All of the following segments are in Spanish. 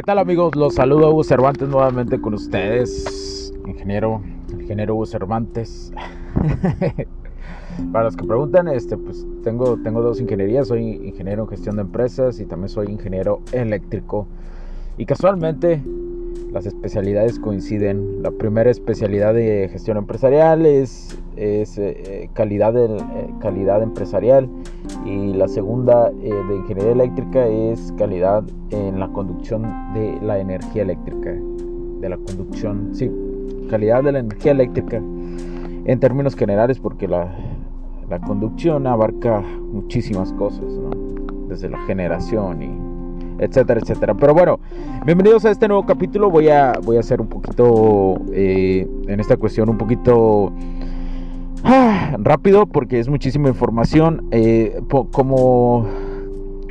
¿Qué tal amigos? Los saludo Hugo Cervantes nuevamente con ustedes, ingeniero, ingeniero Hugo Cervantes. Para los que preguntan, este, pues tengo, tengo dos ingenierías, soy ingeniero en gestión de empresas y también soy ingeniero eléctrico. Y casualmente las especialidades coinciden. La primera especialidad de gestión empresarial es, eh, calidad, eh, calidad empresarial y la segunda eh, de ingeniería eléctrica es calidad en la conducción de la energía eléctrica. De la conducción, sí, calidad de la energía eléctrica en términos generales porque la, la conducción abarca muchísimas cosas, ¿no? desde la generación y etcétera, etcétera. Pero bueno, bienvenidos a este nuevo capítulo. Voy a, voy a hacer un poquito, eh, en esta cuestión, un poquito ah, rápido porque es muchísima información. Eh, como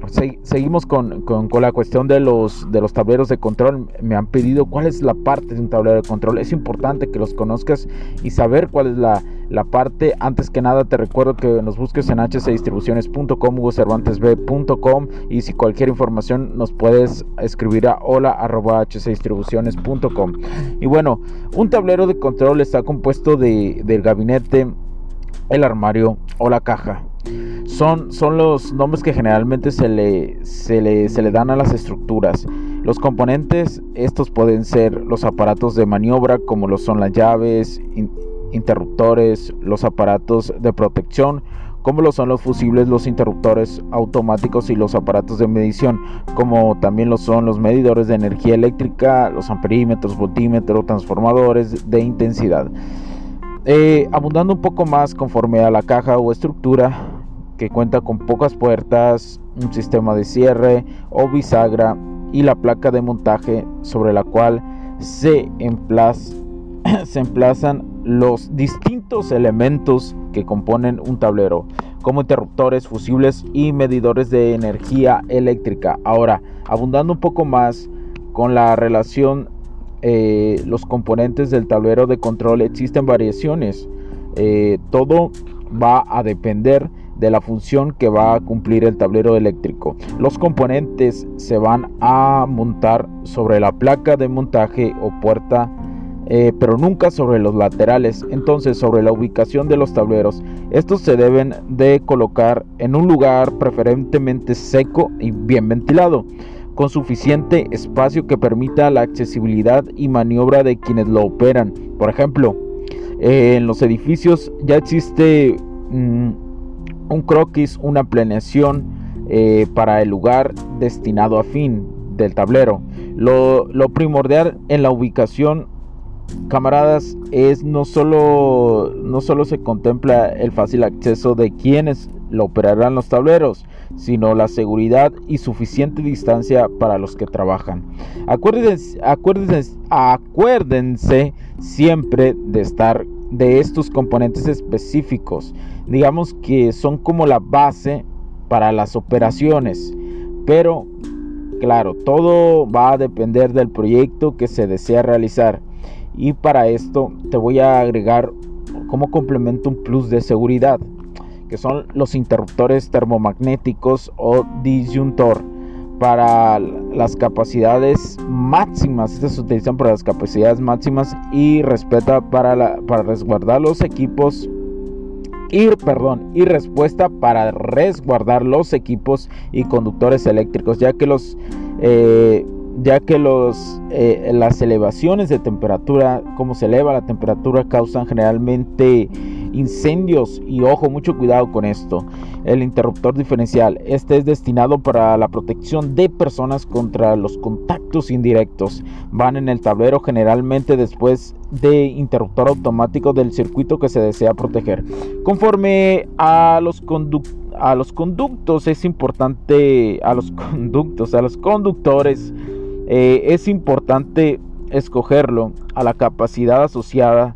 seguimos con, la cuestión de los, de los tableros de control. Me han pedido cuál es la parte de un tablero de control. Es importante que los conozcas y saber cuál es la, parte. Antes que nada te recuerdo que nos busques en hcdistribuciones.com, hugocervantesb.com y si cualquier información nos puedes escribir a hola hcdistribuciones.com. Y bueno, un tablero de control está compuesto de, del gabinete, el armario o la caja. Son, son los nombres que generalmente se le, se, le, se le dan a las estructuras. Los componentes, estos pueden ser los aparatos de maniobra como lo son las llaves, interruptores, los aparatos de protección como lo son los fusibles, los interruptores automáticos y los aparatos de medición, como también lo son los medidores de energía eléctrica, los amperímetros, voltímetros, transformadores de intensidad. Eh, abundando un poco más conforme a la caja o estructura, que cuenta con pocas puertas, un sistema de cierre o bisagra y la placa de montaje sobre la cual se, emplazan los distintos elementos que componen un tablero, como interruptores, fusibles y medidores de energía eléctrica. Ahora, abundando un poco más con la relación, eh, los componentes del tablero de control existen variaciones. Eh, todo va a depender de la función que va a cumplir el tablero eléctrico. Los componentes se van a montar sobre la placa de montaje o puerta eh, pero nunca sobre los laterales, entonces sobre la ubicación de los tableros. Estos se deben de colocar en un lugar preferentemente seco y bien ventilado, con suficiente espacio que permita la accesibilidad y maniobra de quienes lo operan. Por ejemplo, en los edificios ya existe... Mm, un croquis, una planeación eh, para el lugar destinado a fin del tablero. Lo, primordial en la ubicación, camaradas, es no solo, no solo se contempla el fácil acceso de quienes lo operarán los tableros, sino la seguridad y suficiente distancia para los que trabajan. Acuérdense, acuérdense, acuérdense siempre de estar de estos componentes específicos. Digamos que son como la base para las operaciones. Pero, claro, todo va a depender del proyecto que se desea realizar. Y para esto te voy a agregar como complemento un plus de seguridad, que son los interruptores termomagnéticos o disyuntor para las capacidades máximas. Estas se utilizan para las capacidades máximas y respeta para, para resguardar los equipos y, perdón, y respuesta para resguardar los equipos y conductores eléctricos, ya que los eh, ya que los, eh, las elevaciones de temperatura, como se eleva la temperatura, causan generalmente incendios y ojo, mucho cuidado con esto. El interruptor diferencial, este es destinado para la protección de personas contra los contactos indirectos. Van en el tablero generalmente después de interruptor automático del circuito que se desea proteger. Conforme a los los conductos es importante a los conductos a los conductores eh, es importante escogerlo a la capacidad asociada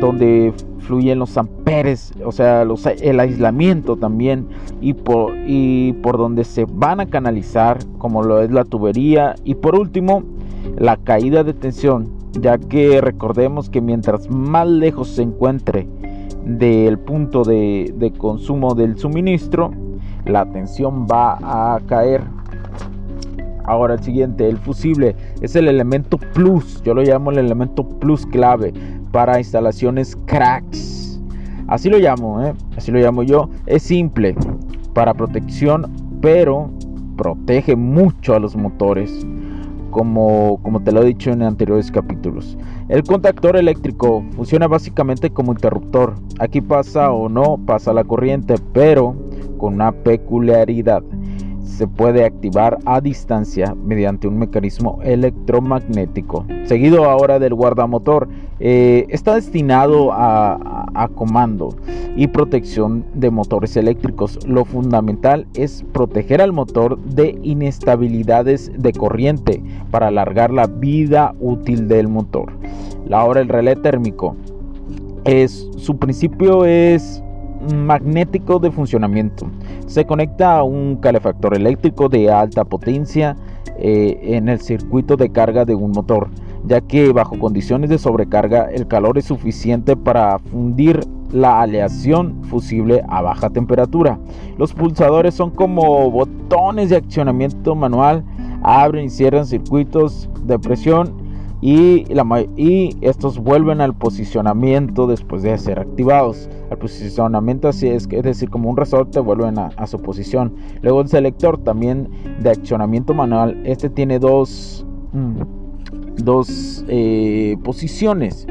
Donde fluyen los amperes, o sea, el aislamiento también y por, donde se van a canalizar, como lo es la tubería. Y por último, la caída de tensión, ya que recordemos que mientras más lejos se encuentre del punto de consumo del suministro, la tensión va a caer. Ahora el siguiente, el fusible, es el elemento plus, yo lo llamo el elemento plus clave para instalaciones cracks. Así lo llamo, ¿eh? así lo llamo yo. Es simple para protección, pero protege mucho a los motores. Como, como, te lo he dicho en anteriores capítulos. El contactor eléctrico funciona básicamente como interruptor. Aquí pasa o no pasa la corriente, pero con una peculiaridad se puede activar a distancia mediante un mecanismo electromagnético. Seguido ahora del guardamotor, eh, está destinado a, comando y protección de motores eléctricos. Lo fundamental es proteger al motor de inestabilidades de corriente para alargar la vida útil del motor. Ahora el relé térmico. Es, su principio es magnético de funcionamiento. Se conecta a un calefactor eléctrico de alta potencia eh, en el circuito de carga de un motor, ya que bajo condiciones de sobrecarga el calor es suficiente para fundir la aleación fusible a baja temperatura. Los pulsadores son como botones de accionamiento manual, abren y cierran circuitos de presión y, estos vuelven al posicionamiento después de ser activados. Al posicionamiento así es, es decir, como un resorte vuelven a, su posición. Luego el selector también de accionamiento manual, este tiene dos, mm, dos eh, posiciones.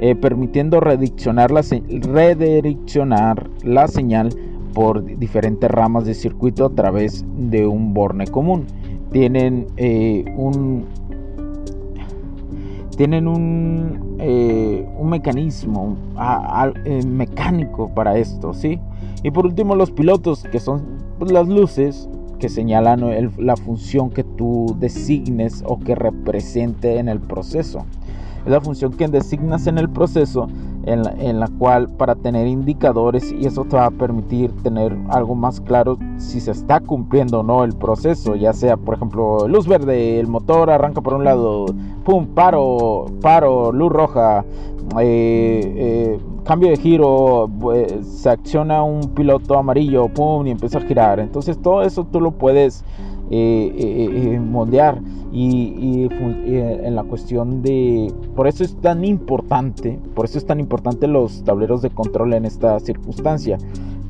Eh, permitiendo redireccionar la, redireccionar la señal por diferentes ramas de circuito a través de un borne común. Tienen eh, un, tienen un, eh, un mecanismo eh, mecánico para esto, ¿sí? Y por último los pilotos, que son las luces que señalan la función que tú designes o que represente en el proceso. Es la función que designas en el proceso en la, cual para tener indicadores y eso te va a permitir tener algo más claro si se está cumpliendo o no el proceso, ya sea por ejemplo luz verde, el motor arranca por un lado, pum, paro, paro, luz roja, eh, eh, cambio de giro, pues, se acciona un piloto amarillo, pum, y empieza a girar. Entonces todo eso tú lo puedes eh, moldear y, en la cuestión de por eso es tan importante por eso es tan importante los tableros de control en esta circunstancia.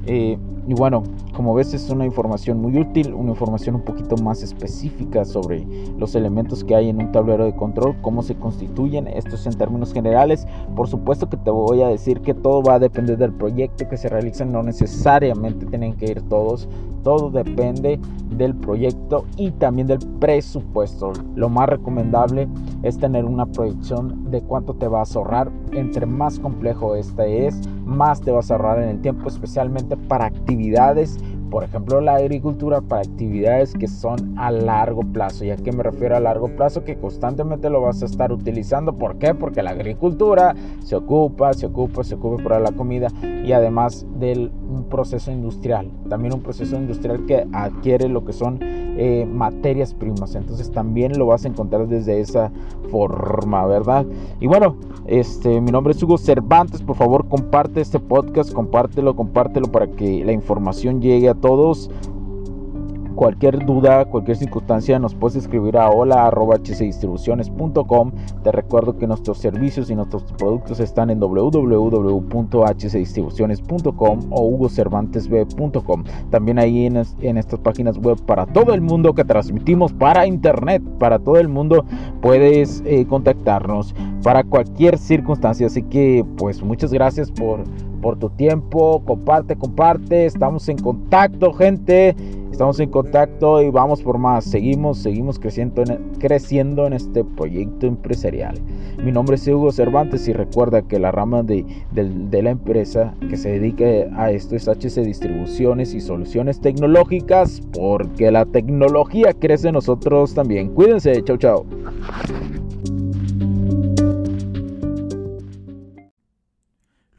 Eh, y bueno, como ves es una información muy útil, una información un poquito más específica sobre los elementos que hay en un tablero de control, cómo se constituyen, esto es en términos generales. Por supuesto que te voy a decir que todo va a depender del proyecto que se realice, no necesariamente tienen que ir todos, todo depende del proyecto y también del presupuesto. Lo más recomendable es tener una proyección de cuánto te vas a ahorrar. Entre más complejo este es, más te vas a ahorrar en el tiempo, especialmente para actividades, por ejemplo la agricultura, para actividades que son a largo plazo. ¿Y a qué me refiero a largo plazo? Que constantemente lo vas a estar utilizando. ¿Por qué? Porque la agricultura se ocupa, se ocupa, se ocupa para la comida y además del proceso industrial, también un proceso industrial que adquiere lo que son eh, materias primas. Entonces también lo vas a encontrar desde esa forma, ¿verdad? Y bueno, este, mi nombre es Hugo Cervantes. Por favor, comparte este podcast, compártelo, compártelo para que la información llegue a todos cualquier duda, cualquier circunstancia, nos puedes escribir a hola.hcdistribuciones.com. Te recuerdo que nuestros servicios y nuestros productos están en www.hcdistribuciones.com o hugocervantesb.com. También ahí en, estas páginas web para todo el mundo que transmitimos para internet, para todo el mundo puedes eh, contactarnos para cualquier circunstancia. Así que pues muchas gracias por, por tu tiempo. Comparte, comparte. Estamos en contacto, gente. Estamos en contacto y vamos por más. Seguimos, seguimos creciendo en, creciendo en este proyecto empresarial. Mi nombre es Hugo Cervantes y recuerda que la rama de, de la empresa que se dedica a esto es HC Distribuciones y Soluciones Tecnológicas porque la tecnología crece en nosotros también. Cuídense, chau chau.